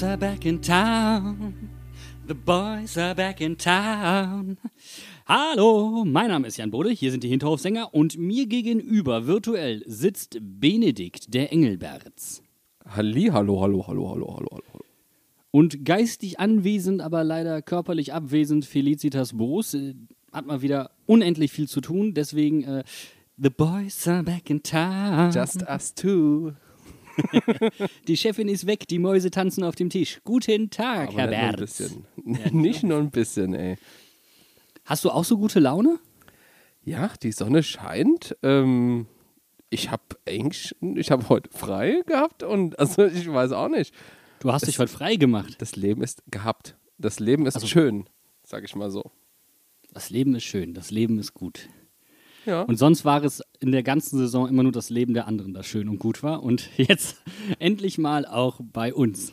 boys are back in town. The boys are back in town. Hallo, mein Name ist Jan Bode, hier sind die Hinterhofsänger und mir gegenüber virtuell sitzt Benedikt, der Engelberts. Halli, hallo, hallo, hallo, hallo, hallo, hallo. Und geistig anwesend, aber leider körperlich abwesend, Felicitas Boos. Äh, Hat mal wieder unendlich viel zu tun, deswegen äh, The boys are back in town. Just us two. Die Chefin ist weg, die Mäuse tanzen auf dem Tisch. Guten Tag, Aber Herr nur ein bisschen. Nicht nur ein bisschen, ey. Hast du auch so gute Laune? Ja, die Sonne scheint. Ähm, ich habe eigentlich, ich habe heute frei gehabt und also ich weiß auch nicht. Du hast dich heute frei gemacht. Das Leben ist gehabt. Das Leben ist Also- schön, sag ich mal so. Das Leben ist schön, das Leben ist gut. Ja. Und sonst war es in der ganzen Saison immer nur das Leben der anderen, das schön und gut war. Und jetzt endlich mal auch bei uns.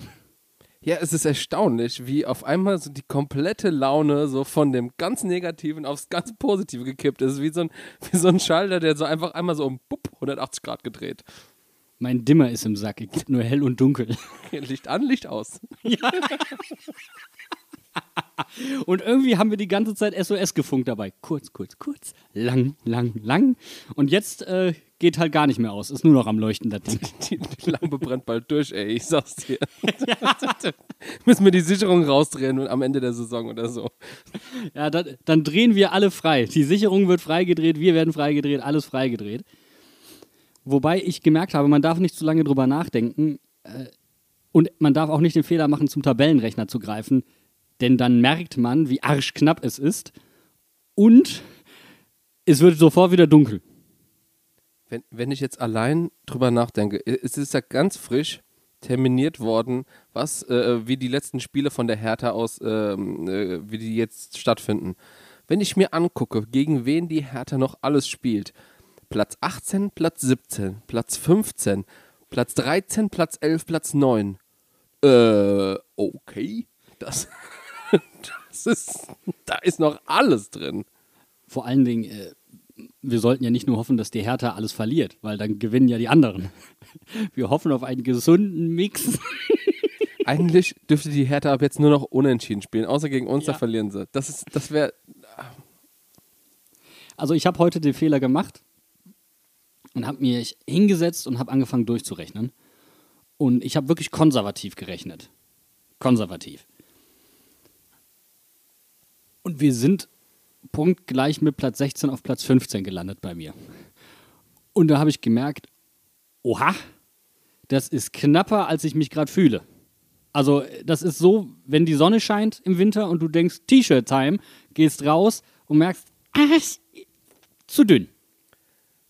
Ja, es ist erstaunlich, wie auf einmal so die komplette Laune so von dem ganz Negativen aufs ganz Positive gekippt ist. Wie so ein, wie so ein Schalter, der so einfach einmal so um bupp, 180 Grad gedreht. Mein Dimmer ist im Sack, es gibt nur hell und dunkel. Licht an, Licht aus. Und irgendwie haben wir die ganze Zeit SOS gefunkt dabei. Kurz, kurz, kurz, lang, lang, lang. Und jetzt äh, geht halt gar nicht mehr aus. Ist nur noch am Leuchten, das Ding. Die, die Lampe brennt bald durch, ey, ich sag's dir. Müssen wir die Sicherung rausdrehen und am Ende der Saison oder so. Ja, dann, dann drehen wir alle frei. Die Sicherung wird freigedreht, wir werden freigedreht, alles freigedreht. Wobei ich gemerkt habe, man darf nicht zu lange drüber nachdenken äh, und man darf auch nicht den Fehler machen, zum Tabellenrechner zu greifen, denn dann merkt man, wie arschknapp es ist und es wird sofort wieder dunkel. Wenn, wenn ich jetzt allein drüber nachdenke, es ist ja ganz frisch terminiert worden, was, äh, wie die letzten Spiele von der Hertha aus, ähm, äh, wie die jetzt stattfinden. Wenn ich mir angucke, gegen wen die Hertha noch alles spielt, Platz 18, Platz 17, Platz 15, Platz 13, Platz 11, Platz 9. Äh, okay. Das ist, da ist noch alles drin. Vor allen Dingen, äh, wir sollten ja nicht nur hoffen, dass die Hertha alles verliert, weil dann gewinnen ja die anderen. Wir hoffen auf einen gesunden Mix. Eigentlich dürfte die Hertha ab jetzt nur noch unentschieden spielen, außer gegen uns, Ja. da verlieren sie. Das ist, das wäre, Also ich habe heute den Fehler gemacht und habe mich hingesetzt und habe angefangen durchzurechnen. Und ich habe wirklich konservativ gerechnet. Konservativ. Und wir sind punktgleich mit Platz 16 auf Platz 15 gelandet bei mir. Und da habe ich gemerkt, oha, das ist knapper, als ich mich gerade fühle. Also das ist so, wenn die Sonne scheint im Winter und du denkst T-Shirt-Time, gehst raus und merkst, ist zu dünn.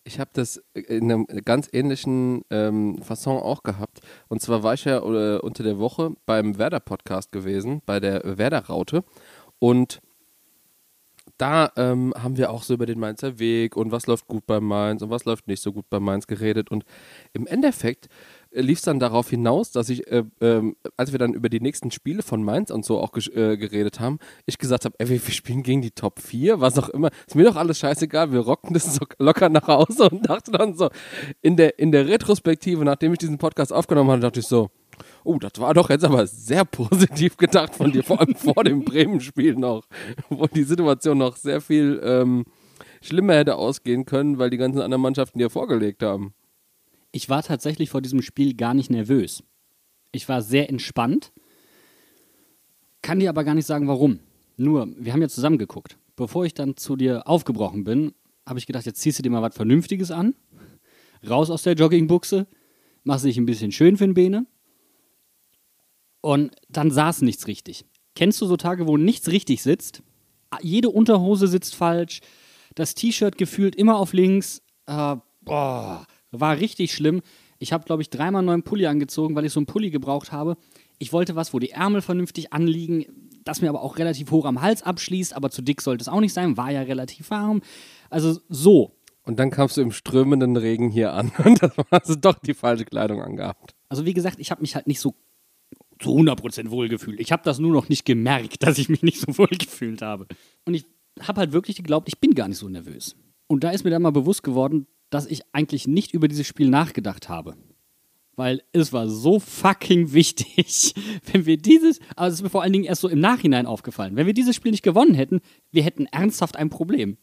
ich habe das in einem ganz ähnlichen ähm, Fasson auch gehabt. Und zwar war ich ja äh, unter der Woche beim Werder-Podcast gewesen, bei der Werder-Raute. Und da ähm, haben wir auch so über den Mainzer Weg und was läuft gut bei Mainz und was läuft nicht so gut bei Mainz geredet. Und im Endeffekt äh, lief es dann darauf hinaus, dass ich, äh, ähm, als wir dann über die nächsten Spiele von Mainz und so auch äh, geredet haben, ich gesagt habe, ey, wir spielen gegen die Top 4, was auch immer. Ist mir doch alles scheißegal, wir rocken das so locker nach Hause und dachte dann so, in der, in der Retrospektive, nachdem ich diesen Podcast aufgenommen hatte, dachte ich so, Oh, das war doch jetzt aber sehr positiv gedacht von dir, vor allem vor dem Bremen-Spiel noch, wo die Situation noch sehr viel ähm, schlimmer hätte ausgehen können, weil die ganzen anderen Mannschaften dir vorgelegt haben. Ich war tatsächlich vor diesem Spiel gar nicht nervös. Ich war sehr entspannt, kann dir aber gar nicht sagen, warum. Nur, wir haben ja zusammen geguckt. Bevor ich dann zu dir aufgebrochen bin, habe ich gedacht, jetzt ziehst du dir mal was Vernünftiges an, raus aus der Joggingbuchse, machst dich ein bisschen schön für den Bene und dann saß nichts richtig. Kennst du so Tage, wo nichts richtig sitzt? Jede Unterhose sitzt falsch, Das T-Shirt gefühlt immer auf links. Äh, boah, war richtig schlimm. Ich habe, glaube ich, dreimal einen neuen Pulli angezogen, weil ich so einen Pulli gebraucht habe. Ich wollte was, wo die Ärmel vernünftig anliegen, das mir aber auch relativ hoch am Hals abschließt, aber zu dick sollte es auch nicht sein, war ja relativ warm. Also so. Und dann kamst du im strömenden Regen hier an und das hast du doch die falsche Kleidung angehabt. Also wie gesagt, ich habe mich halt nicht so zu 100% wohlgefühlt. Ich habe das nur noch nicht gemerkt, dass ich mich nicht so wohl gefühlt habe. Und ich habe halt wirklich geglaubt, ich bin gar nicht so nervös. Und da ist mir dann mal bewusst geworden, dass ich eigentlich nicht über dieses Spiel nachgedacht habe. Weil es war so fucking wichtig, wenn wir dieses, aber es ist mir vor allen Dingen erst so im Nachhinein aufgefallen, wenn wir dieses Spiel nicht gewonnen hätten, wir hätten ernsthaft ein Problem.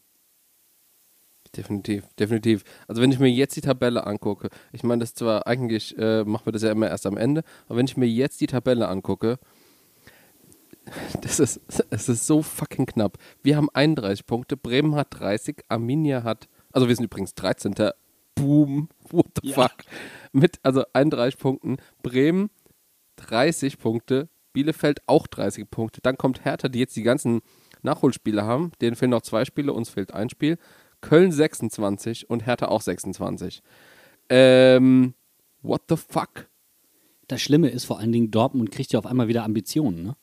Definitiv, definitiv. Also wenn ich mir jetzt die Tabelle angucke, ich meine, das zwar eigentlich äh, machen wir das ja immer erst am Ende, aber wenn ich mir jetzt die Tabelle angucke, das ist, es ist so fucking knapp. Wir haben 31 Punkte, Bremen hat 30, Arminia hat, also wir sind übrigens 13. Boom, what the Ja. fuck. Mit also 31 Punkten, Bremen 30 Punkte, Bielefeld auch 30 Punkte. Dann kommt Hertha, die jetzt die ganzen Nachholspiele haben. Denen fehlen noch zwei Spiele, uns fehlt ein Spiel. Köln 26 und Hertha auch 26. Ähm, what the fuck? Das Schlimme ist vor allen Dingen, Dortmund kriegt ja auf einmal wieder Ambitionen. Ne?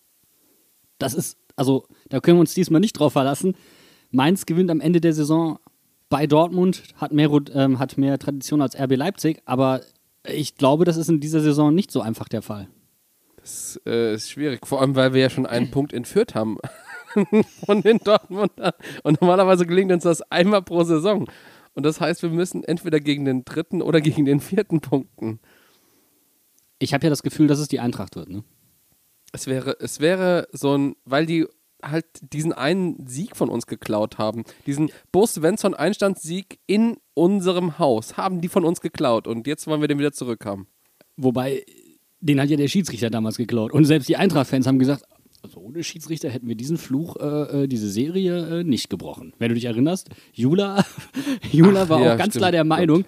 Das ist, also da können wir uns diesmal nicht drauf verlassen. Mainz gewinnt am Ende der Saison bei Dortmund, hat mehr, ähm, hat mehr Tradition als RB Leipzig, aber ich glaube, das ist in dieser Saison nicht so einfach der Fall. Das äh, ist schwierig, vor allem weil wir ja schon einen Punkt entführt haben von den Dortmundern. Und normalerweise gelingt uns das einmal pro Saison. Und das heißt, wir müssen entweder gegen den dritten oder gegen den vierten punkten. Ich habe ja das Gefühl, dass es die Eintracht wird. Ne? Es wäre, es wäre so ein, weil die halt diesen einen Sieg von uns geklaut haben. Diesen Bo Svensson Einstandssieg in unserem Haus haben die von uns geklaut und jetzt wollen wir den wieder zurückhaben. Wobei, den hat ja der Schiedsrichter damals geklaut. Und selbst die Eintracht-Fans haben gesagt, also ohne Schiedsrichter hätten wir diesen Fluch, äh, äh, diese Serie äh, nicht gebrochen. Wenn du dich erinnerst, Jula, Jula Ach, war ja, auch ganz stimmt. klar der Meinung,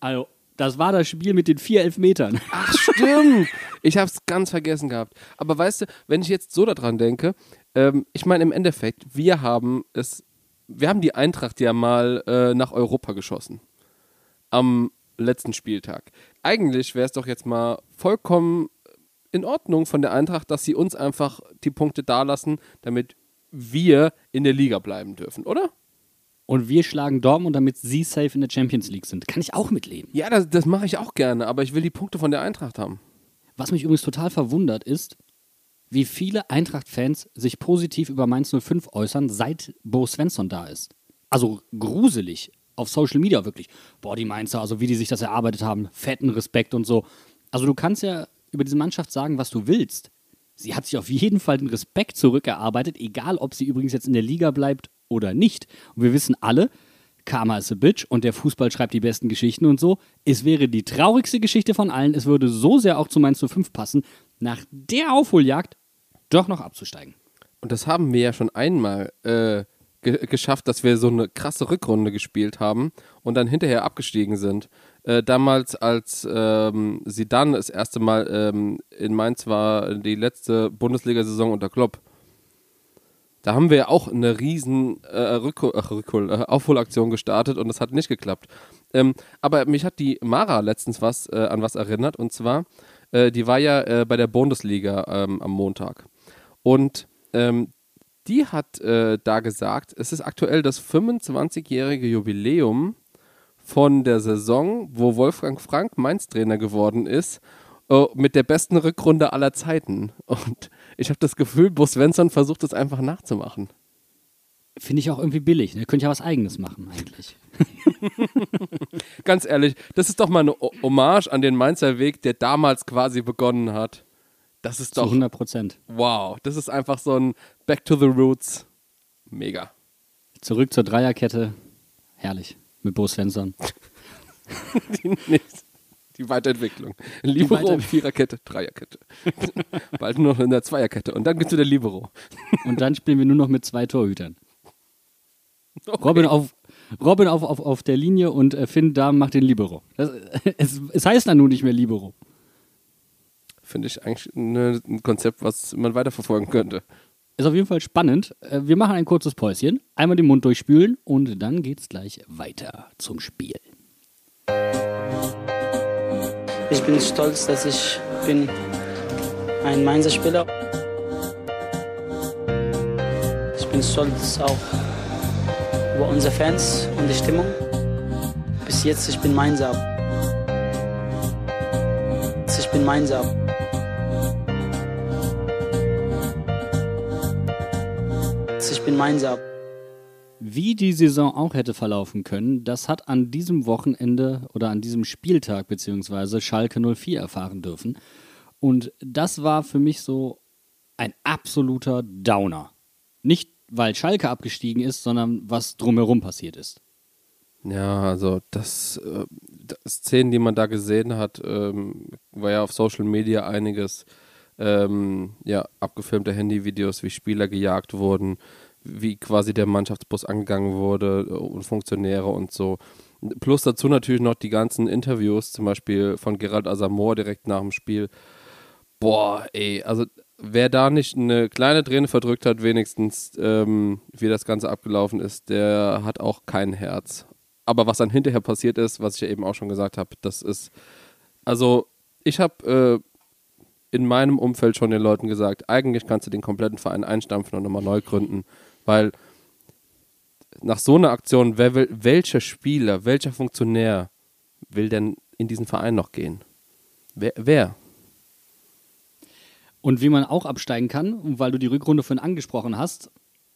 also das war das Spiel mit den vier Elfmetern. Ach, stimmt. Ich habe es ganz vergessen gehabt. Aber weißt du, wenn ich jetzt so daran denke, ähm, ich meine im Endeffekt, wir haben es, wir haben die Eintracht ja mal äh, nach Europa geschossen. Am letzten Spieltag. Eigentlich wäre es doch jetzt mal vollkommen in Ordnung von der Eintracht, dass sie uns einfach die Punkte dalassen, damit wir in der Liga bleiben dürfen, oder? Und wir schlagen Dortmund, damit sie safe in der Champions League sind. Kann ich auch mitleben. Ja, das, das mache ich auch gerne, aber ich will die Punkte von der Eintracht haben. Was mich übrigens total verwundert ist, wie viele Eintracht-Fans sich positiv über Mainz 05 äußern, seit Bo Svensson da ist. Also gruselig. Auf Social Media wirklich. Boah, die Mainzer, also wie die sich das erarbeitet haben, fetten Respekt und so. Also du kannst ja über diese Mannschaft sagen, was du willst. Sie hat sich auf jeden Fall den Respekt zurückerarbeitet, egal ob sie übrigens jetzt in der Liga bleibt oder nicht. Und wir wissen alle, Karma is a bitch und der Fußball schreibt die besten Geschichten und so. Es wäre die traurigste Geschichte von allen. Es würde so sehr auch zu Mainz 05 passen, nach der Aufholjagd doch noch abzusteigen. Und das haben wir ja schon einmal äh, ge geschafft, dass wir so eine krasse Rückrunde gespielt haben und dann hinterher abgestiegen sind. Äh, damals, als ähm, Zidane das erste Mal ähm, in Mainz war, die letzte Bundesliga-Saison unter Klopp. Da haben wir ja auch eine riesen äh, Rückhol äh, Aufholaktion gestartet und das hat nicht geklappt. Ähm, aber mich hat die Mara letztens was äh, an was erinnert und zwar, äh, die war ja äh, bei der Bundesliga ähm, am Montag. Und ähm, die hat da gesagt, es ist aktuell das 25-jährige Jubiläum von der Saison, wo Wolfgang Frank Mainz-Trainer geworden ist, äh, mit der besten Rückrunde aller Zeiten. Und ich habe das Gefühl, Bo Svensson versucht es einfach nachzumachen. Finde ich auch irgendwie billig. Ne? Könnte ja was Eigenes machen, eigentlich. Ganz ehrlich, das ist doch mal eine Hommage an den Mainzer Weg, der damals quasi begonnen hat. Das ist Zu doch, 100 Prozent. wow, das ist einfach so ein Back to the Roots. Mega. Zurück zur Dreierkette. Herrlich. Mit Bo Svensson. Die, nächste- die Weiterentwicklung. Libero, Weiter- Viererkette, Dreierkette. Bald nur noch in der Zweierkette. Und dann geht's der Libero. Und dann spielen wir nur noch mit zwei Torhütern. Okay. Robin auf, Robin auf, auf, auf der Linie und äh, Finn Dahm macht den Libero. Das, es, es heißt dann nun nicht mehr Libero. Finde ich eigentlich ein Konzept, was man weiterverfolgen könnte. Ist auf jeden Fall spannend. Äh, Wir machen ein kurzes Päuschen, einmal den Mund durchspülen und dann geht's gleich weiter zum Spiel. Ich bin stolz, dass ich bin ein Mainzer Spieler. Ich bin stolz auch über unsere Fans und die Stimmung. Bis jetzt, ich bin Mainzer. Ich bin Mainzer. Bin Mainzer. Wie die Saison auch hätte verlaufen können, das hat an diesem Wochenende oder an diesem Spieltag beziehungsweise Schalke 04 erfahren dürfen. Und das war für mich so ein absoluter Downer. Nicht, weil Schalke abgestiegen ist, sondern was drumherum passiert ist. Ja, also das, äh, das Szenen, die man da gesehen hat, ähm, war ja auf Social Media einiges. Ähm, ja, abgefilmte Handyvideos, wie Spieler gejagt wurden, wie quasi der Mannschaftsbus angegangen wurde äh, und Funktionäre und so. Plus dazu natürlich noch die ganzen Interviews, zum Beispiel von Gerald Asamoah direkt nach dem Spiel. Boah, ey, also wer da nicht eine kleine Träne verdrückt hat, wenigstens, ähm, wie das Ganze abgelaufen ist, der hat auch kein Herz. Aber was dann hinterher passiert ist, was ich ja eben auch schon gesagt habe, das ist, also ich habe äh, in meinem Umfeld schon den Leuten gesagt, eigentlich kannst du den kompletten Verein einstampfen und nochmal neu gründen, weil nach so einer Aktion, wer will, welcher Spieler, welcher Funktionär will denn in diesen Verein noch gehen? Wer? wer? Und wie man auch absteigen kann, weil du die Rückrunde vorhin angesprochen hast,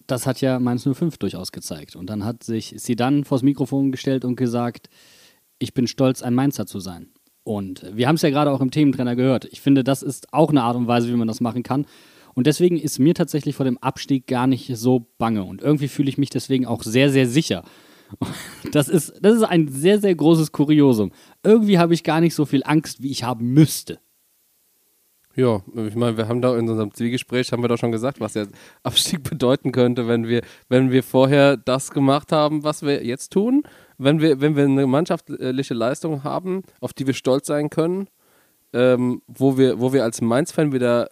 das hat ja Mainz 05 durchaus gezeigt. Und dann hat sich Sidan vors Mikrofon gestellt und gesagt, ich bin stolz, ein Mainzer zu sein. Und wir haben es ja gerade auch im Thementrainer gehört. Ich finde, das ist auch eine Art und Weise, wie man das machen kann. Und deswegen ist mir tatsächlich vor dem Abstieg gar nicht so bange. Und irgendwie fühle ich mich deswegen auch sehr, sehr sicher. Das ist, das ist ein sehr, sehr großes Kuriosum. Irgendwie habe ich gar nicht so viel Angst, wie ich haben müsste. Ja, ich meine, wir haben da in unserem Zwiegespräch haben wir doch schon gesagt, was der Abstieg bedeuten könnte, wenn wir, wenn wir vorher das gemacht haben, was wir jetzt tun, wenn wir, wenn wir eine mannschaftliche Leistung haben, auf die wir stolz sein können, ähm, wo wir, wo wir als Mainz-Fan wieder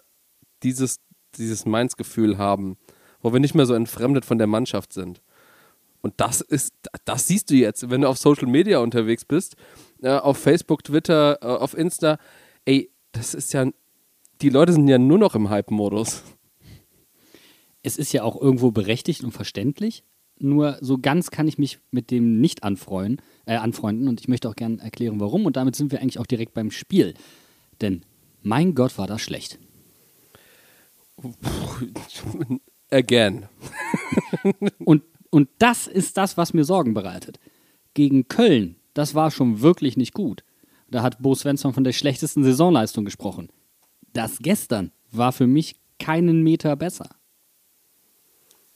dieses, dieses Mainz-Gefühl haben, wo wir nicht mehr so entfremdet von der Mannschaft sind. Und das ist, das siehst du jetzt, wenn du auf Social Media unterwegs bist, äh, auf Facebook, Twitter, äh, auf Insta, ey, das ist ja die Leute sind ja nur noch im Hype-Modus. Es ist ja auch irgendwo berechtigt und verständlich. Nur so ganz kann ich mich mit dem nicht anfreuen, äh, anfreunden und ich möchte auch gerne erklären, warum. Und damit sind wir eigentlich auch direkt beim Spiel. Denn mein Gott war das schlecht. Again. und, und das ist das, was mir Sorgen bereitet. Gegen Köln, das war schon wirklich nicht gut. Da hat Bo Svensson von der schlechtesten Saisonleistung gesprochen das gestern war für mich keinen Meter besser.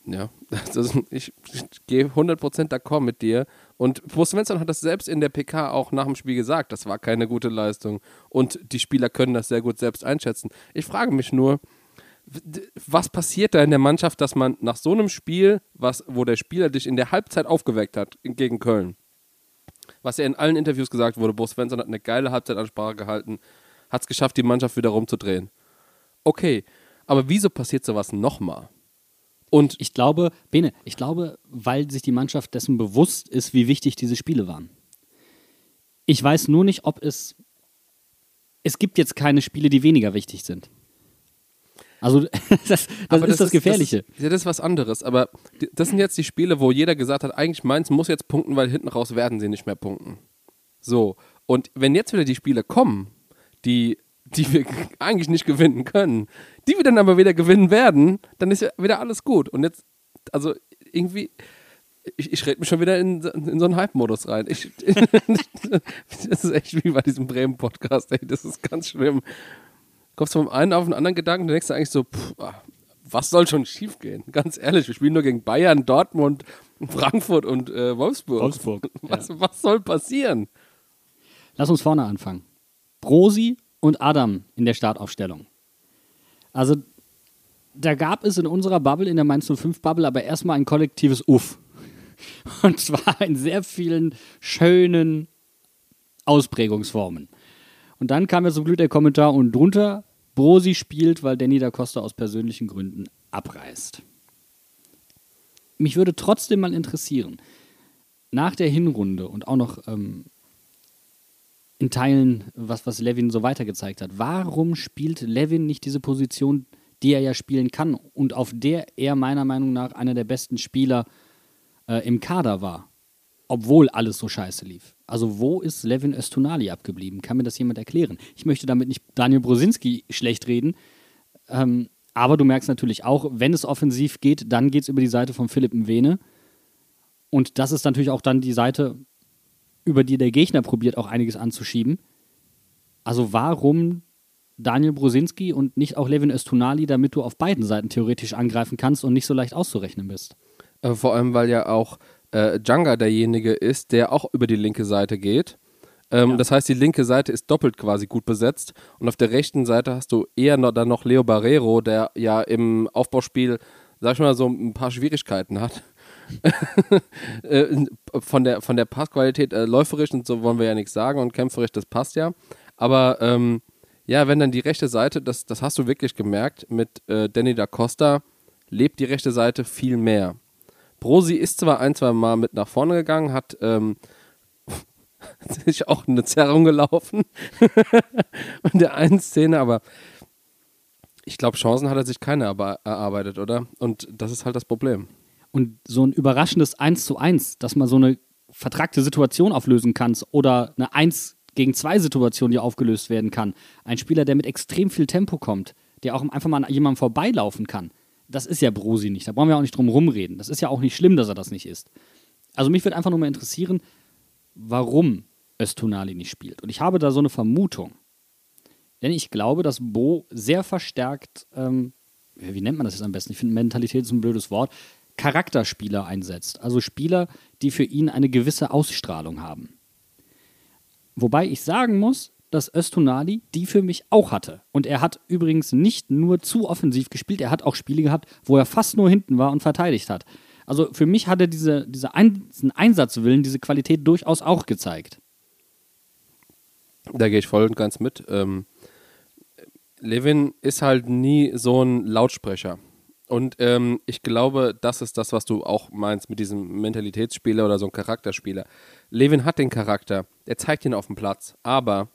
Ja, ist, ich, ich gehe 100% d'accord mit dir. Und Bo Svensson hat das selbst in der PK auch nach dem Spiel gesagt, das war keine gute Leistung. Und die Spieler können das sehr gut selbst einschätzen. Ich frage mich nur, was passiert da in der Mannschaft, dass man nach so einem Spiel, was, wo der Spieler dich in der Halbzeit aufgeweckt hat gegen Köln, was ja in allen Interviews gesagt wurde, Bo Svensson hat eine geile Halbzeitansprache gehalten, hat es geschafft, die Mannschaft wieder rumzudrehen. Okay, aber wieso passiert sowas nochmal? Und ich glaube, Bene, ich glaube, weil sich die Mannschaft dessen bewusst ist, wie wichtig diese Spiele waren. Ich weiß nur nicht, ob es. Es gibt jetzt keine Spiele, die weniger wichtig sind. Also, das, das ist das, das Gefährliche. Das, ja, das ist was anderes. Aber das sind jetzt die Spiele, wo jeder gesagt hat, eigentlich Mainz muss jetzt punkten, weil hinten raus werden sie nicht mehr punkten. So. Und wenn jetzt wieder die Spiele kommen, die, die wir eigentlich nicht gewinnen können, die wir dann aber wieder gewinnen werden, dann ist ja wieder alles gut. Und jetzt, also irgendwie, ich, ich rede mich schon wieder in, in so einen Hype-Modus rein. Ich, das ist echt wie bei diesem Bremen-Podcast, ey, das ist ganz schlimm. Kommst du vom einen auf den anderen Gedanken, dann denkst du eigentlich so, pff, ah, was soll schon schiefgehen? Ganz ehrlich, wir spielen nur gegen Bayern, Dortmund, Frankfurt und äh, Wolfsburg. Wolfsburg. Was, ja. was soll passieren? Lass uns vorne anfangen. Brosi und Adam in der Startaufstellung. Also da gab es in unserer Bubble, in der Mainz 05 Bubble, aber erstmal ein kollektives Uff. Und zwar in sehr vielen schönen Ausprägungsformen. Und dann kam ja zum Glück der Kommentar und drunter, Brosi spielt, weil Danny da Costa aus persönlichen Gründen abreißt. Mich würde trotzdem mal interessieren, nach der Hinrunde und auch noch ähm, in Teilen, was, was Levin so weitergezeigt hat, warum spielt Levin nicht diese Position, die er ja spielen kann und auf der er meiner Meinung nach einer der besten Spieler äh, im Kader war? Obwohl alles so scheiße lief. Also, wo ist Levin Östunali abgeblieben? Kann mir das jemand erklären? Ich möchte damit nicht Daniel Brosinski schlecht reden. Ähm, aber du merkst natürlich auch, wenn es offensiv geht, dann geht es über die Seite von Philipp Mwene. Und das ist natürlich auch dann die Seite, über die der Gegner probiert, auch einiges anzuschieben. Also warum Daniel Brosinski und nicht auch Levin Östunali, damit du auf beiden Seiten theoretisch angreifen kannst und nicht so leicht auszurechnen bist? Äh, vor allem, weil ja auch äh, Djanga derjenige ist, der auch über die linke Seite geht. Ähm, Ja. Das heißt, die linke Seite ist doppelt quasi gut besetzt. Und auf der rechten Seite hast du eher noch, dann noch Leo Barrero, der ja im Aufbauspiel, sag ich mal, so ein paar Schwierigkeiten hat. Äh, von, der, von der Passqualität, äh, läuferisch und so wollen wir ja nichts sagen und kämpferisch, das passt ja. Aber ähm, ja, wenn dann die rechte Seite, das, das hast du wirklich gemerkt, mit äh, Danny da Costa lebt die rechte Seite viel mehr. Brosi ist zwar ein, zwei Mal mit nach vorne gegangen, hat ähm, sich auch eine Zerrung gelaufen in der einen Szene, aber ich glaube, Chancen hat er sich keine erarbeitet, oder? Und das ist halt das Problem. Und so ein überraschendes 1 zu 1, dass man so eine vertragte Situation auflösen kann oder eine 1 gegen 2 Situation, die aufgelöst werden kann. Ein Spieler, der mit extrem viel Tempo kommt, der auch einfach mal an jemandem vorbeilaufen kann. Das ist ja Brosi nicht. Da brauchen wir auch nicht drum rumreden. Das ist ja auch nicht schlimm, dass er das nicht ist. Also mich würde einfach nur mal interessieren, warum Östunali nicht spielt. Und ich habe da so eine Vermutung. Denn ich glaube, dass Bo sehr verstärkt, ähm, wie nennt man das jetzt am besten? Ich finde, Mentalität ist ein blödes Wort. Charakterspieler einsetzt. Also Spieler, die für ihn eine gewisse Ausstrahlung haben. Wobei ich sagen muss, dass Östunali die für mich auch hatte. Und er hat übrigens nicht nur zu offensiv gespielt, er hat auch Spiele gehabt, wo er fast nur hinten war und verteidigt hat. Also für mich hat er diese, diese Ein diesen Einsatzwillen, diese Qualität durchaus auch gezeigt. Da gehe ich voll und ganz mit. Ähm, Levin ist halt nie so ein Lautsprecher. Und ähm, ich glaube, das ist das, was du auch meinst mit diesem Mentalitätsspieler oder so ein Charakterspieler. Levin hat den Charakter, er zeigt ihn auf dem Platz, aber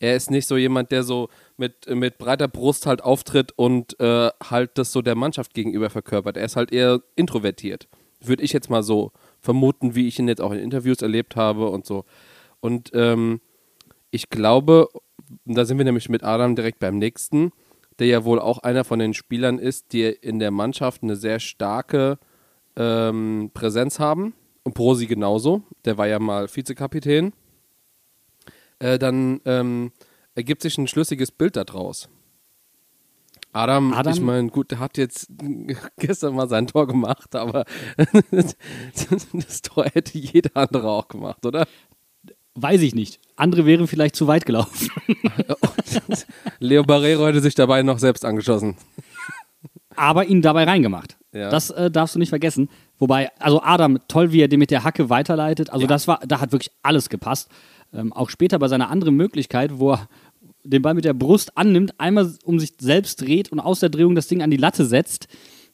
er ist nicht so jemand, der so mit, mit breiter Brust halt auftritt und äh, halt das so der Mannschaft gegenüber verkörpert. Er ist halt eher introvertiert. Würde ich jetzt mal so vermuten, wie ich ihn jetzt auch in Interviews erlebt habe und so. Und ähm, ich glaube, da sind wir nämlich mit Adam direkt beim nächsten, der ja wohl auch einer von den Spielern ist, die in der Mannschaft eine sehr starke ähm, Präsenz haben. Und Brosi genauso. Der war ja mal Vizekapitän. Äh, dann ähm, ergibt sich ein schlüssiges Bild daraus. Adam, Adam- ich meine, gut, der hat jetzt gestern mal sein Tor gemacht, aber das Tor hätte jeder andere auch gemacht, oder? Weiß ich nicht. Andere wären vielleicht zu weit gelaufen. Leo Barrero hätte sich dabei noch selbst angeschossen. aber ihn dabei reingemacht. Ja. Das äh, darfst du nicht vergessen. Wobei, also Adam, toll, wie er den mit der Hacke weiterleitet. Also das war, da hat wirklich alles gepasst. Ähm, auch später bei seiner anderen Möglichkeit, wo er den Ball mit der Brust annimmt, einmal um sich selbst dreht und aus der Drehung das Ding an die Latte setzt.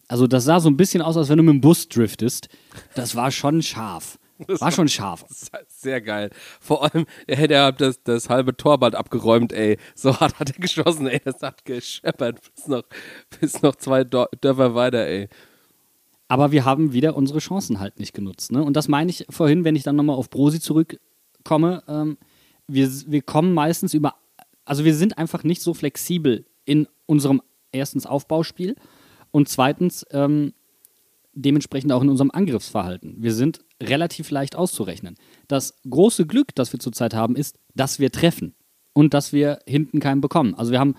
Also das sah so ein bisschen aus, als wenn du mit dem Bus driftest. Das war schon scharf. War schon scharf. Sehr geil. Vor allem, er hätte ja das, das halbe Torband abgeräumt, ey. So hart hat er geschossen, ey. Das hat gescheppert bis noch, bis noch zwei Dörfer weiter, ey. Aber wir haben wieder unsere Chancen halt nicht genutzt. Ne? Und das meine ich vorhin, wenn ich dann nochmal auf Brosi zurückkomme. Ähm, wir, wir kommen meistens über, also wir sind einfach nicht so flexibel in unserem erstens Aufbauspiel und zweitens ähm, dementsprechend auch in unserem Angriffsverhalten. Wir sind relativ leicht auszurechnen. Das große Glück, das wir zurzeit haben, ist, dass wir treffen und dass wir hinten keinen bekommen. Also wir haben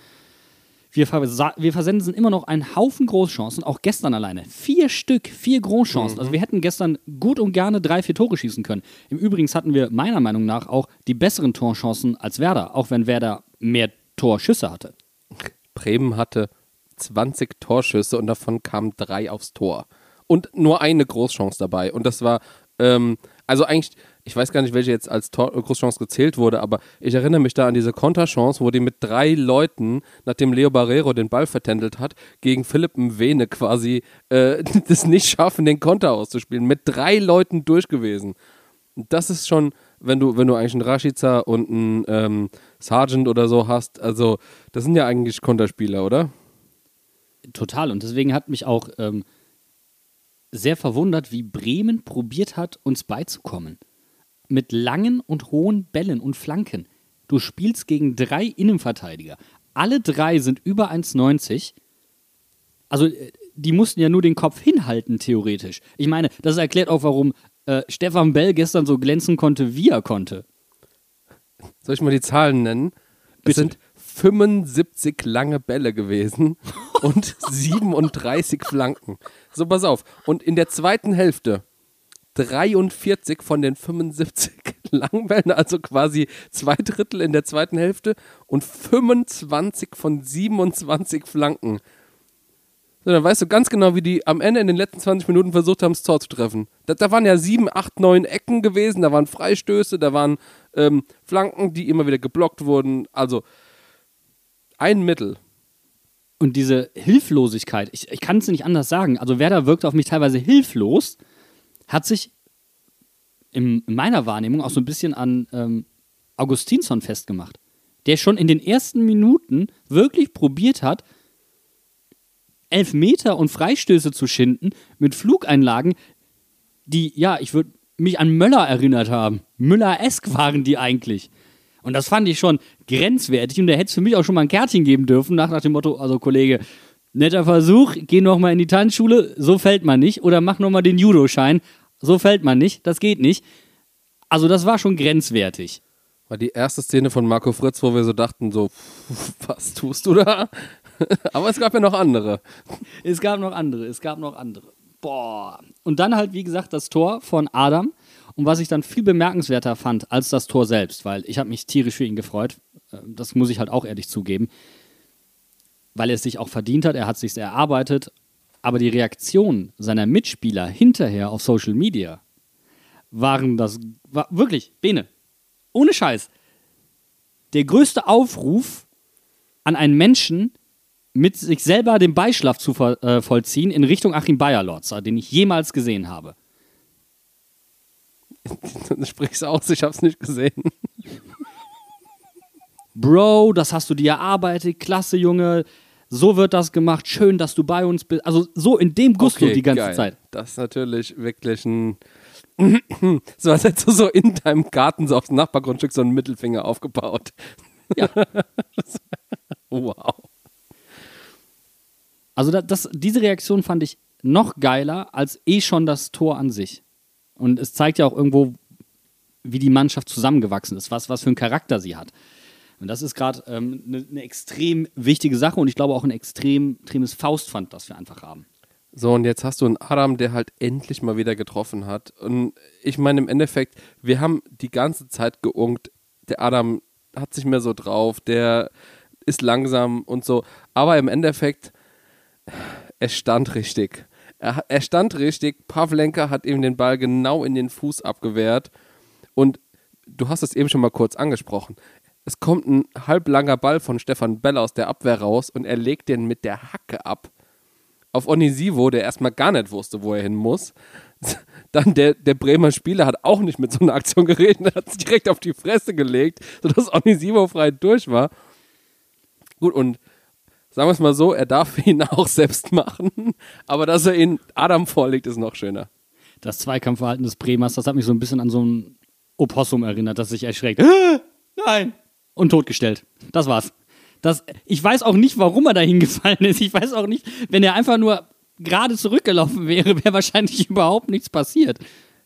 wir, wir versenden immer noch einen Haufen Großchancen, auch gestern alleine. Vier Stück, vier Großchancen. Also wir hätten gestern gut und gerne drei, vier Tore schießen können. Im Übrigen hatten wir meiner Meinung nach auch die besseren Torchancen als Werder, auch wenn Werder mehr Torschüsse hatte. Bremen hatte 20 Torschüsse und davon kamen drei aufs Tor. Und nur eine Großchance dabei. Und das war ähm, Also eigentlich, ich weiß gar nicht, welche jetzt als Großchance gezählt wurde, aber ich erinnere mich da an diese Konterchance, wo die mit drei Leuten, nachdem Leo Barrero den Ball vertändelt hat, gegen Philipp Mwene quasi äh, das nicht schaffen, den Konter auszuspielen. Mit drei Leuten durch gewesen. Das ist schon, wenn du, wenn du eigentlich einen Rashica und einen ähm, Sergeant oder so hast, also das sind ja eigentlich Konterspieler, oder? Total. Und deswegen hat mich auch ähm, sehr verwundert, wie Bremen probiert hat, uns beizukommen. Mit langen und hohen Bällen und Flanken. Du spielst gegen drei Innenverteidiger. Alle drei sind über 1,90. Also, äh, die mussten ja nur den Kopf hinhalten, theoretisch. Ich meine, das erklärt auch, warum äh, Stefan Bell gestern so glänzen konnte, wie er konnte. Soll ich mal die Zahlen nennen? Bitte. Es sind 75 lange Bälle gewesen und 37 Flanken. So, pass auf. Und in der zweiten Hälfte 43 von den 75 langen Bällen, also quasi zwei Drittel in der zweiten Hälfte und 25 von 27 Flanken. So, dann weißt du ganz genau, wie die am Ende in den letzten 20 Minuten versucht haben, das Tor zu treffen. Da, da waren ja sieben, acht, neun Ecken gewesen, da waren Freistöße, da waren ähm, Flanken, die immer wieder geblockt wurden. Also ein Mittel. Und diese Hilflosigkeit, ich, ich kann es nicht anders sagen. Also Werder wirkte auf mich teilweise hilflos, hat sich in meiner Wahrnehmung auch so ein bisschen an ähm, Augustinsson festgemacht, der schon in den ersten Minuten wirklich probiert hat, Elfmeter und Freistöße zu schinden mit Flugeinlagen, die, ja, ich würde mich an Möller erinnert haben. Müller-esk waren die eigentlich. Und das fand ich schon grenzwertig und da hätte es für mich auch schon mal ein Kärtchen geben dürfen, nach, nach dem Motto, also Kollege, netter Versuch, geh noch mal in die Tanzschule, so fällt man nicht. Oder mach noch mal den Judo-Schein, so fällt man nicht, das geht nicht. Also das war schon grenzwertig. War die erste Szene von Marco Fritz, wo wir so dachten, so, was tust du da? Aber es gab ja noch andere. Es gab noch andere, es gab noch andere. Boah. Und dann halt, wie gesagt, das Tor von Adam. Und was ich dann viel bemerkenswerter fand als das Tor selbst, weil ich habe mich tierisch für ihn gefreut. Äh, Das muss ich halt auch ehrlich zugeben. Weil er es sich auch verdient hat, er hat es sich erarbeitet. Aber die Reaktionen seiner Mitspieler hinterher auf Social Media waren das, war wirklich, Bene, ohne Scheiß, der größte Aufruf an einen Menschen, mit sich selber den Beischlaf zu äh, vollziehen in Richtung Achim Bayerlotzer, den ich jemals gesehen habe. Sprich's aus, ich hab's nicht gesehen. Bro, das hast du dir erarbeitet, klasse Junge, so wird das gemacht, schön, dass du bei uns bist. Also so in dem Gusto die ganze geil. Zeit. Das ist natürlich wirklich ein. so als hättest du so in deinem Garten so aufs Nachbargrundstück so einen Mittelfinger aufgebaut. Ja. wow. Also da, das, diese Reaktion fand ich noch geiler als eh schon das Tor an sich. Und es zeigt ja auch irgendwo, wie die Mannschaft zusammengewachsen ist, was, was für einen Charakter sie hat. Und das ist gerade eine ähm, ne- ne extrem wichtige Sache und ich glaube auch ein extrem, extremes Faustpfand, das wir einfach haben. So, und jetzt hast du einen Adam, der halt endlich mal wieder getroffen hat. Und ich meine, im Endeffekt, wir haben die ganze Zeit geungt, der Adam hat sich mehr so drauf, der ist langsam und so. Aber im Endeffekt, er stand richtig. Er, er stand richtig. Pavlenka hat ihm den Ball genau in den Fuß abgewehrt. Und du hast es eben schon mal kurz angesprochen. Es kommt ein halblanger Ball von Stefan Bell aus der Abwehr raus und er legt den mit der Hacke ab auf Onisivo, der erstmal gar nicht wusste, wo er hin muss. Dann der, der Bremer Spieler hat auch nicht mit so einer Aktion geredet, er hat es direkt auf die Fresse gelegt, sodass Onisivo frei durch war. Gut, und sagen wir es mal so, er darf ihn auch selbst machen, aber dass er ihn Adam vorlegt, ist noch schöner. Das Zweikampfverhalten des Bremers, das hat mich so ein bisschen an so ein Opossum erinnert, das sich erschreckt. Nein! Und totgestellt. Das war's. Das, ich weiß auch nicht, warum er da hingefallen ist. Ich weiß auch nicht, wenn er einfach nur gerade zurückgelaufen wäre, wäre wahrscheinlich überhaupt nichts passiert.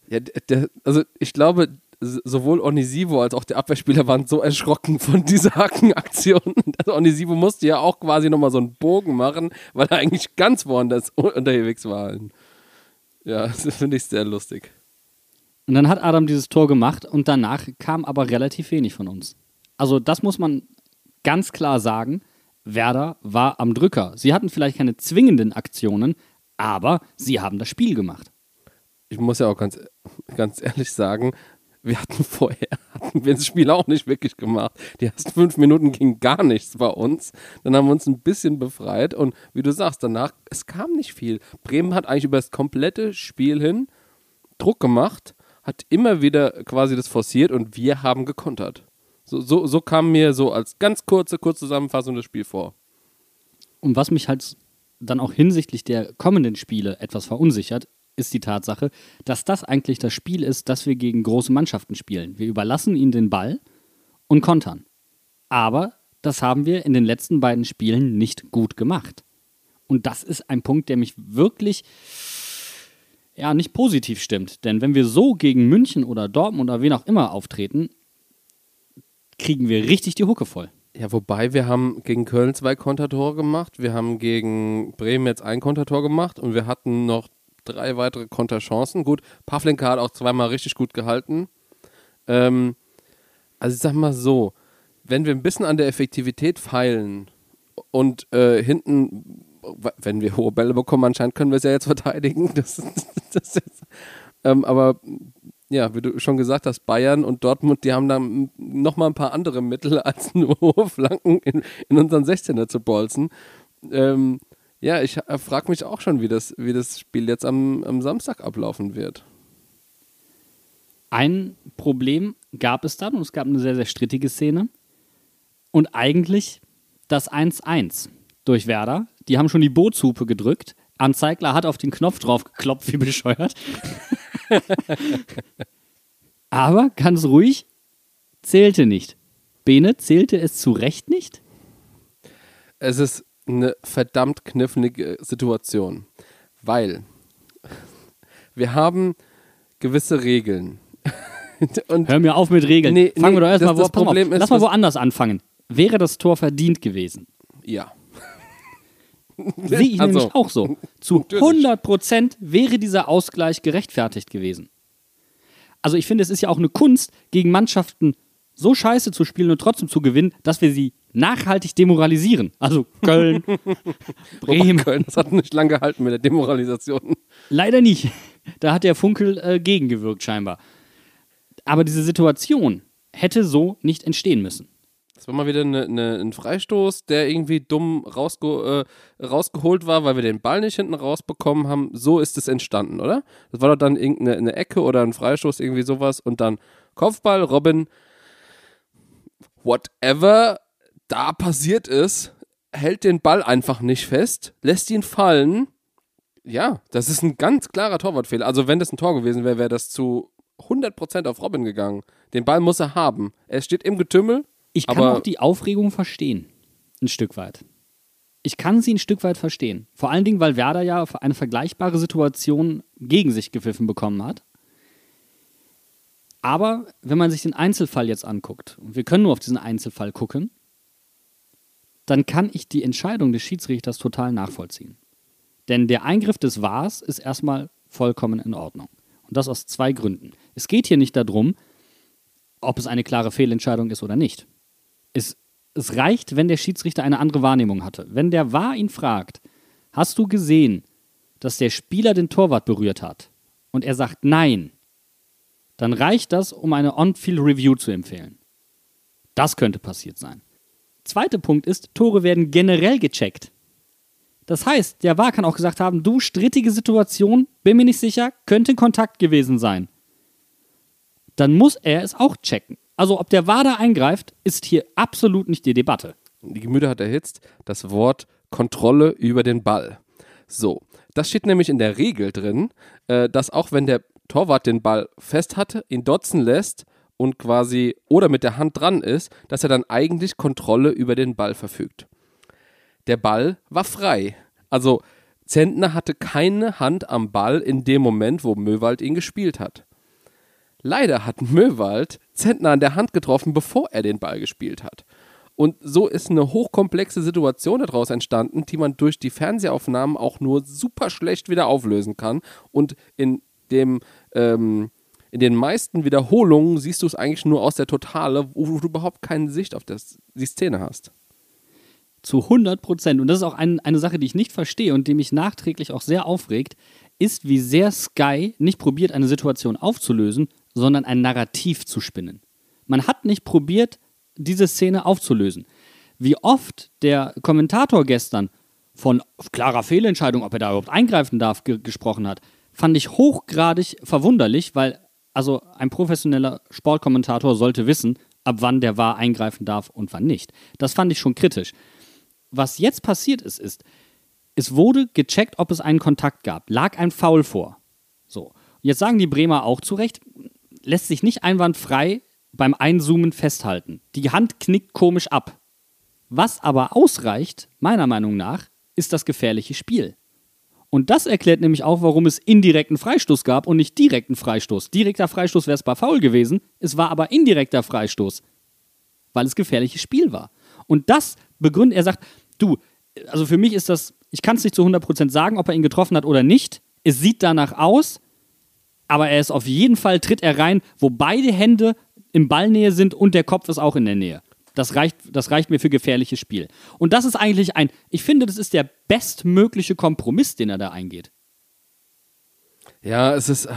Ja, der, also ich glaube, sowohl Onisivo als auch der Abwehrspieler waren so erschrocken von dieser Hackenaktion. Also Onisivo musste ja auch quasi nochmal so einen Bogen machen, weil er eigentlich ganz woanders unterwegs war. Ja, das finde ich sehr lustig. Und dann hat Adam dieses Tor gemacht und danach kam aber relativ wenig von uns. Also das muss man ganz klar sagen. Werder war am Drücker. Sie hatten vielleicht keine zwingenden Aktionen, aber sie haben das Spiel gemacht. ich muss ja auch ganz, ganz ehrlich sagen, wir hatten vorher, hatten wir das Spiel auch nicht wirklich gemacht. Die ersten fünf Minuten ging gar nichts bei uns. Dann haben wir uns ein bisschen befreit und wie du sagst, danach, es kam nicht viel. Bremen hat eigentlich über das komplette Spiel hin Druck gemacht, hat immer wieder quasi das forciert und wir haben gekontert. So, so, so kam mir so als ganz kurze, kurze Zusammenfassung das Spiel vor. Und was mich halt dann auch hinsichtlich der kommenden Spiele etwas verunsichert, ist die Tatsache, dass das eigentlich das Spiel ist, das wir gegen große Mannschaften spielen. Wir überlassen ihnen den Ball und kontern. Aber das haben wir in den letzten beiden Spielen nicht gut gemacht. Und das ist ein Punkt, der mich wirklich ja nicht positiv stimmt. Denn wenn wir so gegen München oder Dortmund oder wen auch immer auftreten, kriegen wir richtig die Hucke voll. Ja, wobei wir haben gegen Köln zwei Kontertore gemacht, wir haben gegen Bremen jetzt ein Kontertor gemacht und wir hatten noch drei weitere Konterchancen. Gut, Pavlenka hat auch zweimal richtig gut gehalten. Ähm, also ich sag mal so, wenn wir ein bisschen an der Effektivität feilen und äh, hinten, wenn wir hohe Bälle bekommen, anscheinend können wir es ja jetzt verteidigen. Das, das jetzt, ähm, aber ja, wie du schon gesagt hast, Bayern und Dortmund, die haben da nochmal ein paar andere Mittel, als nur hohe Flanken in, in unseren 16er zu bolzen. Ähm, ja, ich äh, frage mich auch schon, wie das, wie das Spiel jetzt am, am Samstag ablaufen wird. Ein Problem gab es dann und es gab eine sehr, sehr strittige Szene. Und eigentlich das 1-1 durch Werder. Die haben schon die Bootshupe gedrückt. Anzeigler hat auf den Knopf drauf geklopft, wie bescheuert. Aber ganz ruhig, zählte nicht. Bene, zählte es zu Recht nicht? Es ist eine verdammt knifflige Situation, weil wir haben gewisse Regeln. Und Hör mir auf mit Regeln. Nee, Fangen nee, wir doch erstmal wo, Problem auf, ist, Lass mal woanders anfangen. Wäre das Tor verdient gewesen? Ja. Sehe ich Also, nämlich auch so. Zu natürlich. 100 Prozent wäre dieser Ausgleich gerechtfertigt gewesen. Also ich finde, es ist ja auch eine Kunst, gegen Mannschaften so scheiße zu spielen und trotzdem zu gewinnen, dass wir sie nachhaltig demoralisieren. Also Köln, Bremen. Köln, das hat nicht lange gehalten mit der Demoralisation. Leider nicht. Da hat der Funkel äh, gegengewirkt scheinbar. Aber diese Situation hätte so nicht entstehen müssen. Das war mal wieder eine, eine, ein Freistoß, der irgendwie dumm rausge äh, rausgeholt war, weil wir den Ball nicht hinten rausbekommen haben. So ist es entstanden, oder? Das war doch dann irgendeine eine Ecke oder ein Freistoß, irgendwie sowas. Und dann Kopfball, Robin, whatever da passiert ist, hält den Ball einfach nicht fest, lässt ihn fallen. Ja, das ist ein ganz klarer Torwartfehler. Also wenn das ein Tor gewesen wäre, wäre das zu 100% auf Robin gegangen. Den Ball muss er haben. Er steht im Getümmel. Ich kann aber auch die Aufregung verstehen. Ein Stück weit. Ich kann sie ein Stück weit verstehen. Vor allen Dingen, weil Werder ja eine vergleichbare Situation gegen sich gepfiffen bekommen hat. Aber wenn man sich den Einzelfall jetzt anguckt, und wir können nur auf diesen Einzelfall gucken, dann kann ich die Entscheidung des Schiedsrichters total nachvollziehen. Denn der Eingriff des Wars ist erstmal vollkommen in Ordnung. Und das aus zwei Gründen. Es geht hier nicht darum, ob es eine klare Fehlentscheidung ist oder nicht. Es, es reicht, wenn der Schiedsrichter eine andere Wahrnehmung hatte. Wenn der Wahr ihn fragt, hast du gesehen, dass der Spieler den Torwart berührt hat? Und er sagt nein, dann reicht das, um eine On-Field-Review zu empfehlen. Das könnte passiert sein. Zweiter Punkt ist, Tore werden generell gecheckt. Das heißt, der Wahr kann auch gesagt haben, du, strittige Situation, bin mir nicht sicher, könnte Kontakt gewesen sein. Dann muss er es auch checken. Also ob der Wahr da eingreift, ist hier absolut nicht die Debatte. die Gemüter hat erhitzt, das Wort Kontrolle über den Ball. So, das steht nämlich in der Regel drin, äh, dass auch wenn der Torwart den Ball fest hatte, ihn dotzen lässt und quasi oder mit der Hand dran ist, dass er dann eigentlich Kontrolle über den Ball verfügt. Der Ball war frei. Also Zentner hatte keine Hand am Ball in dem Moment, wo Möwald ihn gespielt hat. Leider hat Möwald Zentner an der Hand getroffen, bevor er den Ball gespielt hat. Und so ist eine hochkomplexe Situation daraus entstanden, die man durch die Fernsehaufnahmen auch nur super schlecht wieder auflösen kann. Und in dem ähm, in den meisten Wiederholungen siehst du es eigentlich nur aus der Totale, wo du überhaupt keine Sicht auf das, die Szene hast. Zu 100 Prozent. Und das ist auch ein, eine Sache, die ich nicht verstehe und die mich nachträglich auch sehr aufregt. ist, wie sehr Sky nicht probiert, eine Situation aufzulösen, sondern ein Narrativ zu spinnen. Man hat nicht probiert, diese Szene aufzulösen. Wie oft der Kommentator gestern von klarer Fehlentscheidung, ob er da überhaupt eingreifen darf, ge gesprochen hat, fand ich hochgradig verwunderlich, weil also ein professioneller Sportkommentator sollte wissen, ab wann der wahr eingreifen darf und wann nicht. Das fand ich schon kritisch. Was jetzt passiert ist, ist, es wurde gecheckt, ob es einen Kontakt gab. Lag ein Foul vor. So. Jetzt sagen die Bremer auch zu Recht, lässt sich nicht einwandfrei beim Einzoomen festhalten. Die Hand knickt komisch ab. Was aber ausreicht, meiner Meinung nach, ist das gefährliche Spiel. Und das erklärt nämlich auch, warum es indirekten Freistoß gab und nicht direkten Freistoß. Direkter Freistoß wäre es bei Foul gewesen, es war aber indirekter Freistoß, weil es gefährliches Spiel war. Und das begründet, er sagt, du, also für mich ist das, ich kann es nicht zu 100% sagen, ob er ihn getroffen hat oder nicht. Es sieht danach aus, aber er ist auf jeden Fall, tritt er rein, wo beide Hände in Ballnähe sind und der Kopf ist auch in der Nähe. Das reicht, das reicht mir für gefährliches Spiel. Und das ist eigentlich ein, ich finde, das ist der bestmögliche Kompromiss, den er da eingeht. Ja, es ist,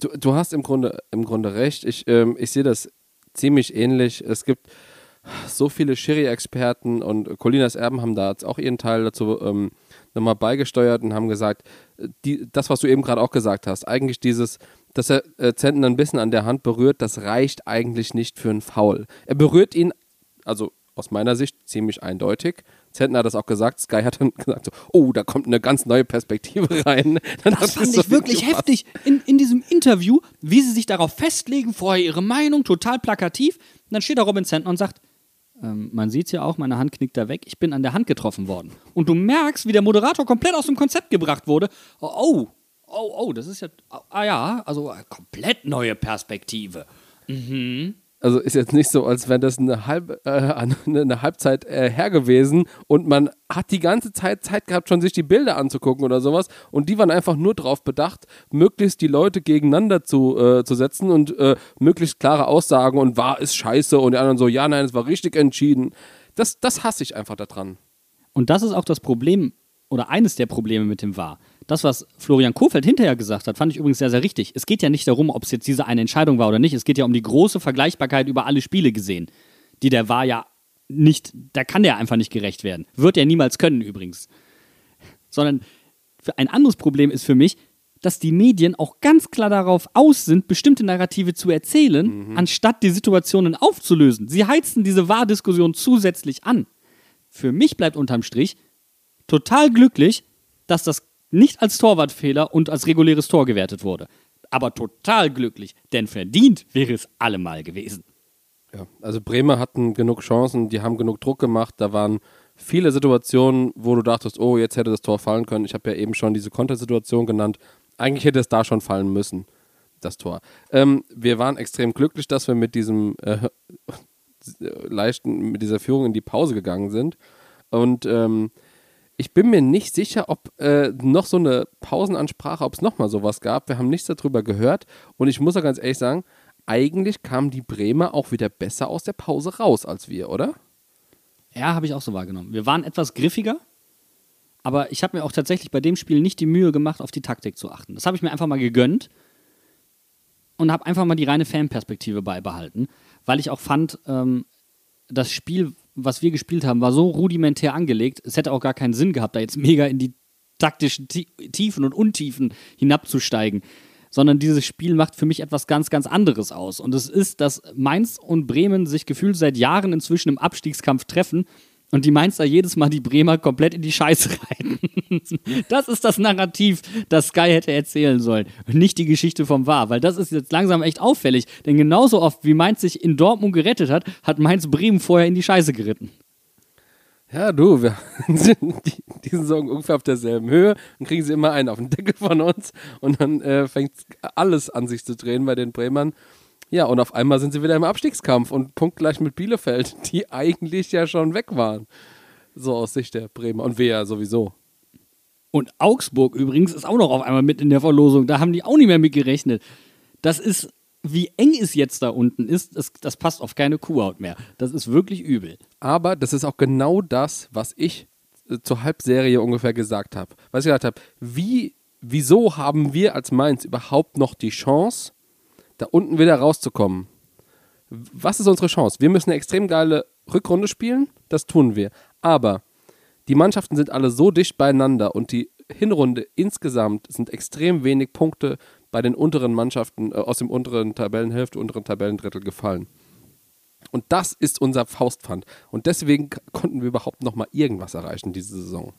du, du hast im Grunde, im Grunde recht. Ich, ähm, ich sehe das ziemlich ähnlich. Es gibt so viele Schiri-Experten und Colinas Erben haben da jetzt auch ihren Teil dazu ähm, nochmal beigesteuert und haben gesagt, die, das, was du eben gerade auch gesagt hast, eigentlich dieses, dass er äh, Zentner ein bisschen an der Hand berührt, das reicht eigentlich nicht für einen Foul. Er berührt ihn also aus meiner Sicht ziemlich eindeutig. Zentner hat das auch gesagt. Sky hat dann gesagt, so, oh, da kommt eine ganz neue Perspektive rein. Dann das fand ich wirklich heftig in, in diesem Interview, wie sie sich darauf festlegen, vorher ihre Meinung, total plakativ. Und dann steht da Robin Zentner und sagt, ähm, man sieht es ja auch, meine Hand knickt da weg, ich bin an der Hand getroffen worden. Und du merkst, wie der Moderator komplett aus dem Konzept gebracht wurde. Oh, oh, oh, oh das ist ja, ah ja, also komplett neue Perspektive. Mhm. Also ist jetzt nicht so, als wäre das eine, halb, äh, eine Halbzeit äh, her gewesen und man hat die ganze Zeit Zeit gehabt, schon sich die Bilder anzugucken oder sowas. Und die waren einfach nur darauf bedacht, möglichst die Leute gegeneinander zu, äh, zu setzen und äh, möglichst klare Aussagen und war ist scheiße und die anderen so, ja, nein, es war richtig entschieden. Das, das hasse ich einfach daran. Und das ist auch das Problem oder eines der Probleme mit dem War. Das, was Florian Kofeld hinterher gesagt hat, fand ich übrigens sehr, sehr richtig. Es geht ja nicht darum, ob es jetzt diese eine Entscheidung war oder nicht. Es geht ja um die große Vergleichbarkeit über alle Spiele gesehen, die der war ja nicht, da kann der einfach nicht gerecht werden. Wird er niemals können übrigens. Sondern ein anderes Problem ist für mich, dass die Medien auch ganz klar darauf aus sind, bestimmte Narrative zu erzählen, mhm. anstatt die Situationen aufzulösen. Sie heizen diese Wahrdiskussion zusätzlich an. Für mich bleibt unterm Strich total glücklich, dass das nicht als Torwartfehler und als reguläres Tor gewertet wurde. Aber total glücklich, denn verdient wäre es allemal gewesen. Ja, also Bremer hatten genug Chancen, die haben genug Druck gemacht. Da waren viele Situationen, wo du dachtest, oh, jetzt hätte das Tor fallen können. Ich habe ja eben schon diese Kontersituation genannt. Eigentlich hätte es da schon fallen müssen, das Tor. Ähm, wir waren extrem glücklich, dass wir mit diesem äh, leichten, mit dieser Führung in die Pause gegangen sind. Und ähm, ich bin mir nicht sicher, ob äh, noch so eine Pausenansprache, ob es nochmal sowas gab. Wir haben nichts darüber gehört. Und ich muss ja ganz ehrlich sagen, eigentlich kamen die Bremer auch wieder besser aus der Pause raus als wir, oder? Ja, habe ich auch so wahrgenommen. Wir waren etwas griffiger, aber ich habe mir auch tatsächlich bei dem Spiel nicht die Mühe gemacht, auf die Taktik zu achten. Das habe ich mir einfach mal gegönnt und habe einfach mal die reine Fanperspektive beibehalten, weil ich auch fand, ähm, das Spiel was wir gespielt haben, war so rudimentär angelegt, es hätte auch gar keinen Sinn gehabt, da jetzt mega in die taktischen Tiefen und Untiefen hinabzusteigen. Sondern dieses Spiel macht für mich etwas ganz, ganz anderes aus. Und es ist, dass Mainz und Bremen sich gefühlt seit Jahren inzwischen im Abstiegskampf treffen und die Mainzer jedes Mal die Bremer komplett in die Scheiße reiten. das ist das Narrativ, das Sky hätte erzählen sollen. Und nicht die Geschichte vom War, weil das ist jetzt langsam echt auffällig. Denn genauso oft wie Mainz sich in Dortmund gerettet hat, hat Mainz Bremen vorher in die Scheiße geritten. Ja, du, wir sind die, die Saison ungefähr auf derselben Höhe. Dann kriegen sie immer einen auf den Deckel von uns und dann äh, fängt alles an sich zu drehen bei den Bremern. Ja, und auf einmal sind sie wieder im Abstiegskampf und punktgleich mit Bielefeld, die eigentlich ja schon weg waren. So aus Sicht der Bremer. Und ja sowieso. Und Augsburg übrigens ist auch noch auf einmal mit in der Verlosung. Da haben die auch nicht mehr mit gerechnet. Das ist, wie eng es jetzt da unten ist, das, das passt auf keine Kuhhaut mehr. Das ist wirklich übel. Aber das ist auch genau das, was ich äh, zur Halbserie ungefähr gesagt habe. Was ich gesagt habe, wie wieso haben wir als Mainz überhaupt noch die Chance, da unten wieder rauszukommen? Was ist unsere Chance? Wir müssen eine extrem geile Rückrunde spielen, das tun wir. Aber die Mannschaften sind alle so dicht beieinander und die Hinrunde insgesamt sind extrem wenig Punkte bei den unteren Mannschaften äh, aus dem unteren Tabellenhälfte, unteren Tabellendrittel gefallen. Und das ist unser Faustpfand. Und deswegen konnten wir überhaupt noch mal irgendwas erreichen diese Saison.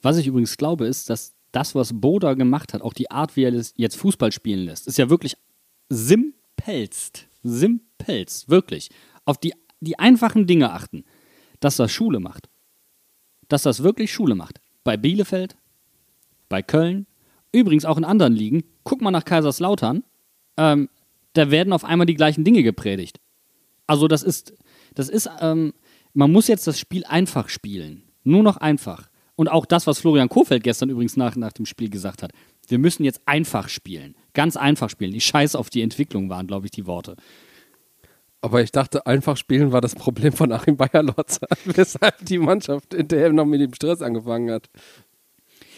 Was ich übrigens glaube, ist, dass das, was Boda gemacht hat, auch die Art, wie er jetzt Fußball spielen lässt, ist ja wirklich simpelst. Simpelst, wirklich. Auf die, die einfachen Dinge achten. Dass das Schule macht. Dass das wirklich Schule macht. Bei Bielefeld, bei Köln, übrigens auch in anderen Ligen. Guck mal nach Kaiserslautern. Ähm, da werden auf einmal die gleichen Dinge gepredigt. Also das ist, das ist, ähm, man muss jetzt das Spiel einfach spielen. Nur noch einfach. Und auch das, was Florian Kofeld gestern übrigens nach, nach dem Spiel gesagt hat. Wir müssen jetzt einfach spielen. Ganz einfach spielen. Die Scheiß auf die Entwicklung waren, glaube ich, die Worte. Aber ich dachte, einfach spielen war das Problem von Achim Bayerlotzer, weshalb die Mannschaft hinterher noch mit dem Stress angefangen hat.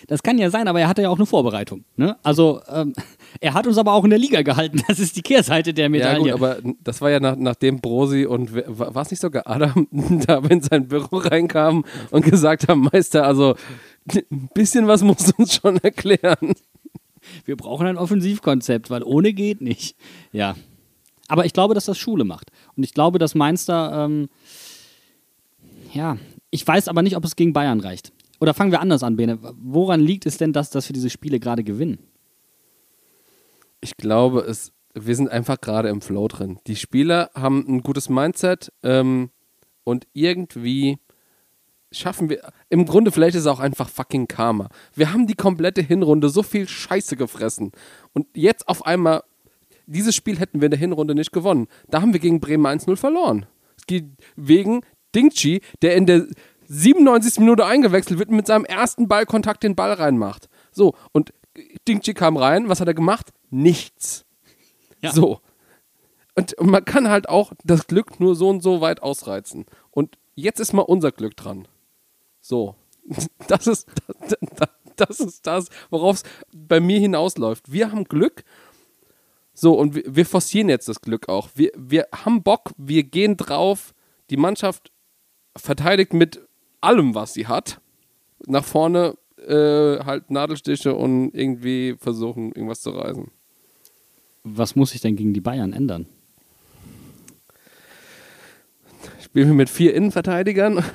Das kann ja sein, aber er hatte ja auch eine Vorbereitung. Ne? Also ähm, er hat uns aber auch in der Liga gehalten. Das ist die Kehrseite der Medaille. Ja gut, aber das war ja nach, nachdem Brosi und war es nicht sogar Adam da in sein Büro reinkamen und gesagt haben, Meister, also ein bisschen was musst du uns schon erklären. Wir brauchen ein Offensivkonzept, weil ohne geht nicht. Ja. Aber ich glaube, dass das Schule macht. Und ich glaube, dass Mainster, ähm, ja, ich weiß aber nicht, ob es gegen Bayern reicht. Oder fangen wir anders an, Bene. Woran liegt es denn, dass, dass wir diese Spiele gerade gewinnen? Ich glaube, es, wir sind einfach gerade im Flow drin. Die Spieler haben ein gutes Mindset ähm, und irgendwie schaffen wir. Im Grunde, vielleicht ist es auch einfach fucking Karma. Wir haben die komplette Hinrunde so viel Scheiße gefressen. Und jetzt auf einmal, dieses Spiel hätten wir in der Hinrunde nicht gewonnen. Da haben wir gegen Bremen 1-0 verloren. Wegen Dingchi, der in der 97. Minute eingewechselt wird und mit seinem ersten Ballkontakt den Ball reinmacht. So, und Dingchi kam rein, was hat er gemacht? Nichts. Ja. So. Und man kann halt auch das Glück nur so und so weit ausreizen. Und jetzt ist mal unser Glück dran. So. Das ist das, das, ist das worauf es bei mir hinausläuft. Wir haben Glück. So, und wir, wir forcieren jetzt das Glück auch. Wir, wir haben Bock, wir gehen drauf. Die Mannschaft verteidigt mit allem, was sie hat, nach vorne äh, halt Nadelstiche und irgendwie versuchen, irgendwas zu reißen. Was muss sich denn gegen die Bayern ändern? Spielen wir mit vier Innenverteidigern.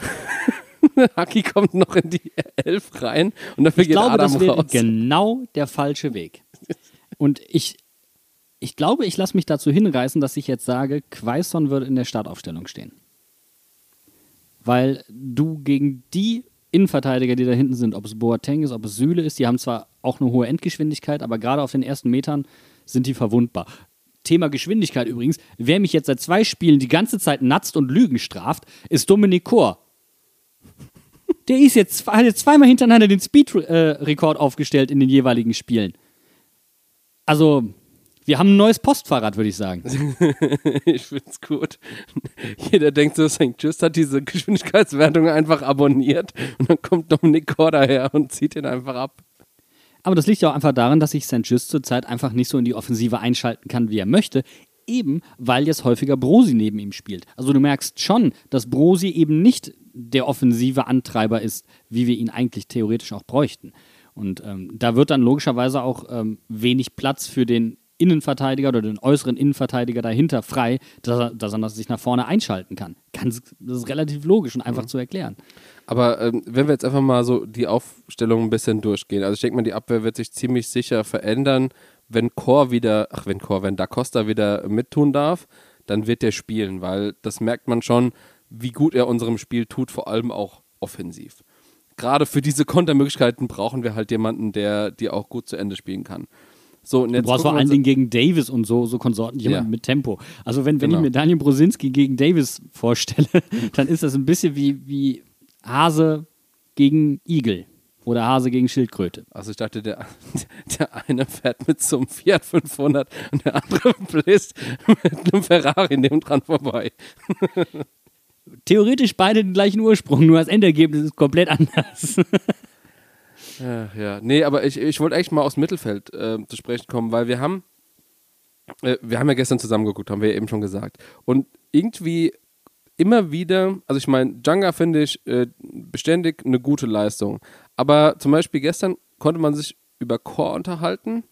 Haki kommt noch in die Elf rein und dafür ich geht glaube, Adam das wäre raus. genau der falsche Weg. Und ich, ich glaube, ich lasse mich dazu hinreißen, dass ich jetzt sage, Quaison würde in der Startaufstellung stehen weil du gegen die Innenverteidiger, die da hinten sind, ob es Boateng ist, ob es Süle ist, die haben zwar auch eine hohe Endgeschwindigkeit, aber gerade auf den ersten Metern sind die verwundbar. Thema Geschwindigkeit übrigens. Wer mich jetzt seit zwei Spielen die ganze Zeit natzt und Lügen straft, ist Dominik Kor. Der ist jetzt, hat jetzt zweimal hintereinander den Speed-Rekord aufgestellt in den jeweiligen Spielen. Also, wir haben ein neues Postfahrrad, würde ich sagen. ich finde es gut. Jeder denkt so, St. Just hat diese Geschwindigkeitswertung einfach abonniert und dann kommt Dominik Kor daher und zieht ihn einfach ab. Aber das liegt ja auch einfach daran, dass sich St. Just zurzeit einfach nicht so in die Offensive einschalten kann, wie er möchte. Eben, weil jetzt häufiger Brosi neben ihm spielt. Also du merkst schon, dass Brosi eben nicht der offensive Antreiber ist, wie wir ihn eigentlich theoretisch auch bräuchten. Und ähm, da wird dann logischerweise auch ähm, wenig Platz für den Innenverteidiger oder den äußeren Innenverteidiger dahinter frei, dass er, dass er sich nach vorne einschalten kann. Ganz, das ist relativ logisch und einfach mhm. zu erklären. Aber ähm, wenn wir jetzt einfach mal so die Aufstellung ein bisschen durchgehen, also ich denke mal, die Abwehr wird sich ziemlich sicher verändern, wenn Chor wieder, ach wenn Chor, wenn Da Costa wieder mittun darf, dann wird der spielen, weil das merkt man schon, wie gut er unserem Spiel tut, vor allem auch offensiv. Gerade für diese Kontermöglichkeiten brauchen wir halt jemanden, der die auch gut zu Ende spielen kann. So, du brauchst vor allen Dingen gegen Davis und so, so Konsorten jemanden ja. mit Tempo. Also wenn, wenn genau. ich mir Daniel Brosinski gegen Davis vorstelle, dann ist das ein bisschen wie, wie Hase gegen Igel oder Hase gegen Schildkröte. Also ich dachte, der, der eine fährt mit so einem Fiat 500 und der andere bläst mit einem Ferrari neben dran vorbei. Theoretisch beide den gleichen Ursprung, nur das Endergebnis ist komplett anders. Ja, ja. Nee, aber ich, ich wollte echt mal aus Mittelfeld äh, zu sprechen kommen, weil wir haben, äh, wir haben ja gestern zusammengeguckt, haben wir ja eben schon gesagt. Und irgendwie immer wieder, also ich meine, Djanga finde ich äh, beständig eine gute Leistung. Aber zum Beispiel gestern konnte man sich über Chor unterhalten.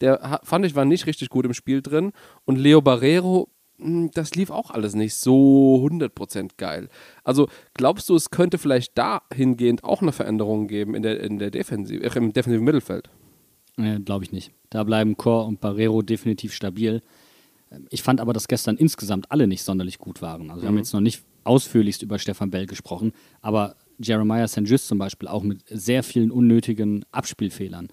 Der fand ich war nicht richtig gut im Spiel drin. Und Leo Barrero, hm, das lief auch alles nicht so 100% geil. Also glaubst du, es könnte vielleicht dahingehend auch eine Veränderung geben in der, in der Defensive, äh, im defensiven Mittelfeld? Nee, Glaube ich nicht. Da bleiben Chor und Barrero definitiv stabil. Ich fand aber, dass gestern insgesamt alle nicht sonderlich gut waren. Also wir haben mhm. jetzt noch nicht ausführlichst über Stefan Bell gesprochen, aber Jeremiah St. Just zum Beispiel auch mit sehr vielen unnötigen Abspielfehlern.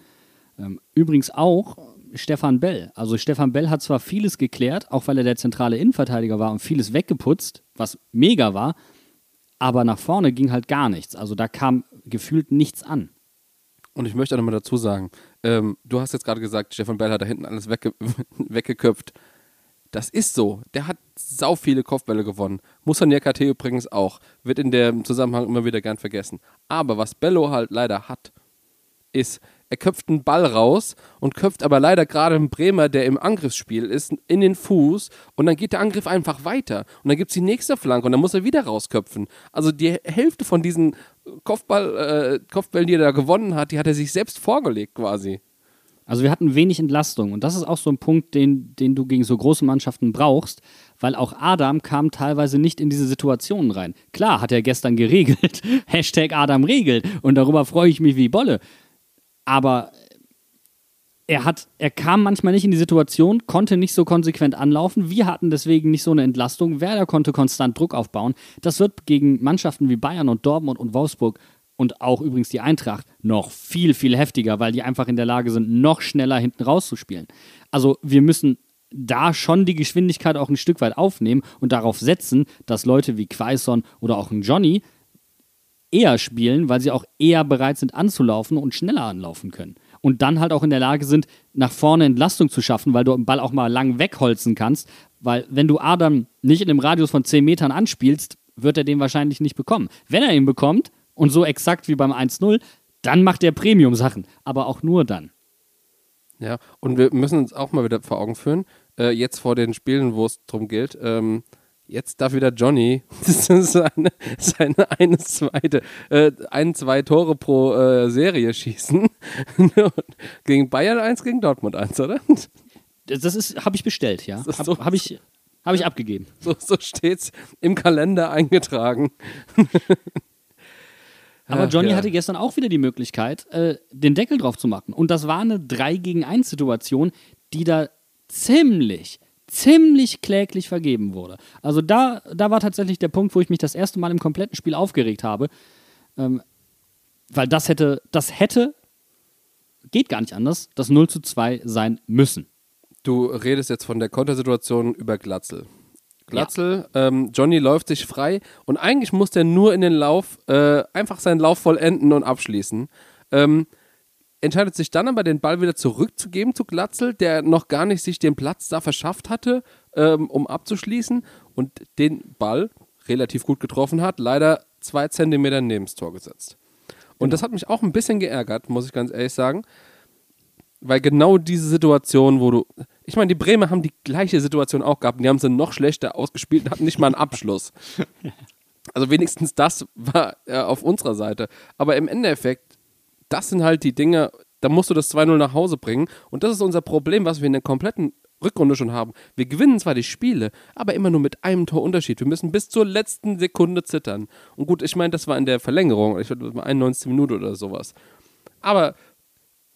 Ähm, übrigens auch Stefan Bell. Also Stefan Bell hat zwar vieles geklärt, auch weil er der zentrale Innenverteidiger war und vieles weggeputzt, was mega war, aber nach vorne ging halt gar nichts. Also da kam gefühlt nichts an. Und ich möchte auch nochmal dazu sagen, ähm, du hast jetzt gerade gesagt, Stefan Bell hat da hinten alles wegge weggeköpft. Das ist so. Der hat sau viele Kopfbälle gewonnen. Musa Niakate übrigens auch. Wird in dem Zusammenhang immer wieder gern vergessen. Aber was Bello halt leider hat, ist, er köpft einen Ball raus und köpft aber leider gerade einen Bremer, der im Angriffsspiel ist, in den Fuß und dann geht der Angriff einfach weiter. Und dann gibt es die nächste Flanke und dann muss er wieder rausköpfen. Also die Hälfte von diesen Kopfball, äh, Kopfbällen, die er da gewonnen hat, die hat er sich selbst vorgelegt quasi. Also wir hatten wenig Entlastung und das ist auch so ein Punkt, den, den du gegen so große Mannschaften brauchst, weil auch Adam kam teilweise nicht in diese Situationen rein. Klar hat er gestern geregelt, Hashtag Adam regelt und darüber freue ich mich wie Bolle. Aber er, hat, er kam manchmal nicht in die Situation, konnte nicht so konsequent anlaufen. Wir hatten deswegen nicht so eine Entlastung. Werder konnte konstant Druck aufbauen. Das wird gegen Mannschaften wie Bayern und Dortmund und Wolfsburg und auch übrigens die Eintracht noch viel, viel heftiger, weil die einfach in der Lage sind, noch schneller hinten rauszuspielen. Also wir müssen da schon die Geschwindigkeit auch ein Stück weit aufnehmen und darauf setzen, dass Leute wie Quaison oder auch ein Johnny eher spielen, weil sie auch eher bereit sind anzulaufen und schneller anlaufen können. Und dann halt auch in der Lage sind, nach vorne Entlastung zu schaffen, weil du den Ball auch mal lang wegholzen kannst. Weil wenn du Adam nicht in einem Radius von 10 Metern anspielst, wird er den wahrscheinlich nicht bekommen. Wenn er ihn bekommt, und so exakt wie beim 1-0, dann macht er Premium-Sachen, aber auch nur dann. Ja, und wir müssen uns auch mal wieder vor Augen führen, äh, jetzt vor den Spielen, wo es darum geht, ähm, jetzt darf wieder Johnny seine, seine eine, zweite, äh, ein, zwei Tore pro äh, Serie schießen. gegen Bayern 1, gegen Dortmund 1, oder? Das ist, habe ich bestellt, ja. Habe so, hab ich, hab ich abgegeben. So, so es im Kalender eingetragen. Aber Johnny ja. hatte gestern auch wieder die Möglichkeit, äh, den Deckel drauf zu machen. Und das war eine 3 gegen 1 Situation, die da ziemlich, ziemlich kläglich vergeben wurde. Also da, da war tatsächlich der Punkt, wo ich mich das erste Mal im kompletten Spiel aufgeregt habe. Ähm, weil das hätte, das hätte, geht gar nicht anders, das 0 zu 2 sein müssen. Du redest jetzt von der Kontersituation über Glatzel. Glatzel. Ja. Ähm, Johnny läuft sich frei und eigentlich muss der nur in den Lauf äh, einfach seinen Lauf vollenden und abschließen. Ähm, entscheidet sich dann aber, den Ball wieder zurückzugeben zu Glatzel, der noch gar nicht sich den Platz da verschafft hatte, ähm, um abzuschließen und den Ball relativ gut getroffen hat, leider zwei Zentimeter neben das Tor gesetzt. Und genau. das hat mich auch ein bisschen geärgert, muss ich ganz ehrlich sagen. Weil genau diese Situation, wo du. Ich meine, die Bremer haben die gleiche Situation auch gehabt und die haben sie noch schlechter ausgespielt und hatten nicht mal einen Abschluss. Also wenigstens das war äh, auf unserer Seite. Aber im Endeffekt, das sind halt die Dinge, da musst du das 2-0 nach Hause bringen. Und das ist unser Problem, was wir in der kompletten Rückrunde schon haben. Wir gewinnen zwar die Spiele, aber immer nur mit einem Torunterschied. Wir müssen bis zur letzten Sekunde zittern. Und gut, ich meine, das war in der Verlängerung, ich würde mal 91 Minuten oder sowas. Aber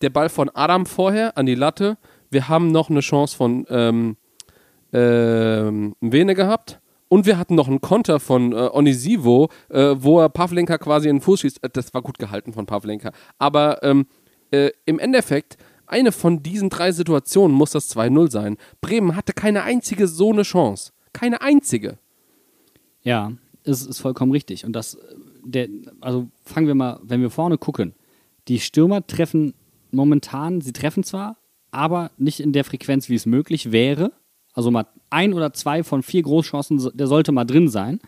der Ball von Adam vorher an die Latte. Wir haben noch eine Chance von ähm, ähm, Vene gehabt. Und wir hatten noch einen Konter von äh, Onisivo, äh, wo er Pavlenka quasi in den Fuß schießt. Äh, das war gut gehalten von Pavlenka. Aber ähm, äh, im Endeffekt, eine von diesen drei Situationen muss das 2-0 sein. Bremen hatte keine einzige so eine Chance. Keine einzige. Ja, ist, ist vollkommen richtig. Und das, der, also fangen wir mal, wenn wir vorne gucken. Die Stürmer treffen momentan, sie treffen zwar, aber nicht in der Frequenz, wie es möglich wäre. Also mal ein oder zwei von vier Großchancen, der sollte mal drin sein.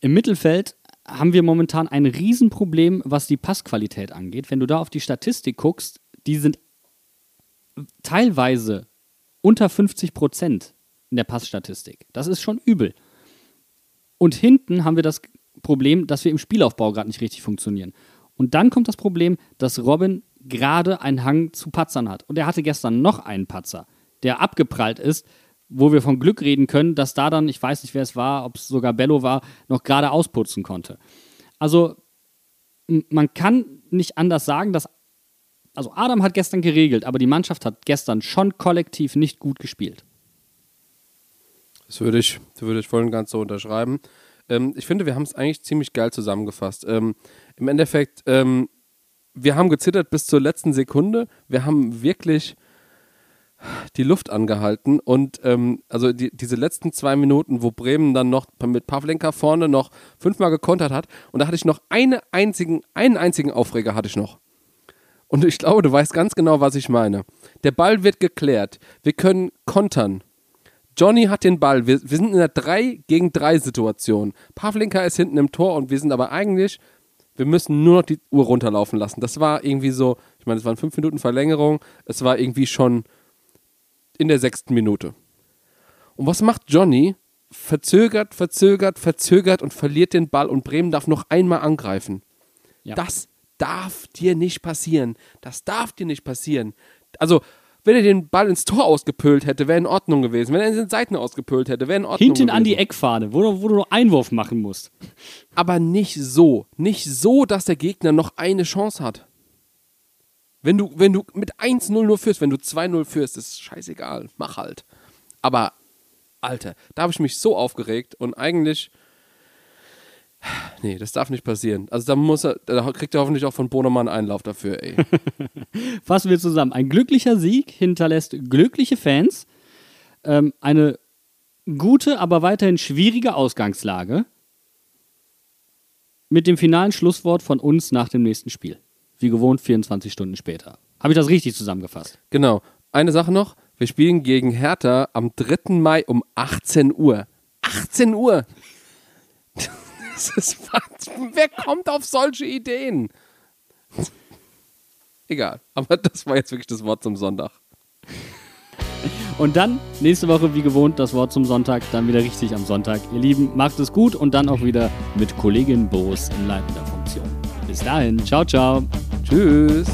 Im Mittelfeld haben wir momentan ein Riesenproblem, was die Passqualität angeht. Wenn du da auf die Statistik guckst, die sind teilweise unter 50 Prozent in der Passstatistik. Das ist schon übel. Und hinten haben wir das Problem, dass wir im Spielaufbau gerade nicht richtig funktionieren. Und dann kommt das Problem, dass Robin gerade einen Hang zu Patzern hat. Und er hatte gestern noch einen Patzer, der abgeprallt ist, wo wir von Glück reden können, dass da dann, ich weiß nicht, wer es war, ob es sogar Bello war, noch gerade ausputzen konnte. Also man kann nicht anders sagen, dass also Adam hat gestern geregelt, aber die Mannschaft hat gestern schon kollektiv nicht gut gespielt. Das würde ich, würde ich voll und ganz so unterschreiben. Ähm, ich finde, wir haben es eigentlich ziemlich geil zusammengefasst. Ähm, Im Endeffekt, ähm, wir haben gezittert bis zur letzten Sekunde. Wir haben wirklich die Luft angehalten und ähm, also die, diese letzten zwei Minuten, wo Bremen dann noch mit Pavlenka vorne noch fünfmal gekontert hat und da hatte ich noch eine einzigen, einen einzigen Aufreger hatte ich noch. Und ich glaube, du weißt ganz genau, was ich meine. Der Ball wird geklärt. Wir können kontern. Johnny hat den Ball. Wir, wir sind in einer 3 gegen 3 Situation. Pavlenka ist hinten im Tor und wir sind aber eigentlich, wir müssen nur noch die Uhr runterlaufen lassen. Das war irgendwie so, ich meine, es waren 5 Minuten Verlängerung. Es war irgendwie schon in der sechsten Minute. Und was macht Johnny? Verzögert, verzögert, verzögert und verliert den Ball und Bremen darf noch einmal angreifen. Ja. Das darf dir nicht passieren. Das darf dir nicht passieren. Also, wenn er den Ball ins Tor ausgepölt hätte, wäre in Ordnung gewesen. Wenn er in den Seiten ausgepölt hätte, wäre in Ordnung Hinten gewesen. an die Eckfahne, wo du, wo du noch Einwurf machen musst. Aber nicht so. Nicht so, dass der Gegner noch eine Chance hat. Wenn du, wenn du mit 1-0 nur führst, wenn du 2-0 führst, ist scheißegal. Mach halt. Aber, Alter, da habe ich mich so aufgeregt und eigentlich. Nee, das darf nicht passieren. Also da muss er, da kriegt er hoffentlich auch von Bonemann Einlauf dafür, ey. Fassen wir zusammen. Ein glücklicher Sieg hinterlässt glückliche Fans, ähm, eine gute, aber weiterhin schwierige Ausgangslage mit dem finalen Schlusswort von uns nach dem nächsten Spiel. Wie gewohnt 24 Stunden später. Habe ich das richtig zusammengefasst? Genau. Eine Sache noch. Wir spielen gegen Hertha am 3. Mai um 18 Uhr. 18 Uhr! Das ist, wer kommt auf solche Ideen? Egal. Aber das war jetzt wirklich das Wort zum Sonntag. Und dann nächste Woche wie gewohnt das Wort zum Sonntag, dann wieder richtig am Sonntag. Ihr Lieben, macht es gut und dann auch wieder mit Kollegin Boos in leitender Funktion. Bis dahin, ciao, ciao. Tschüss.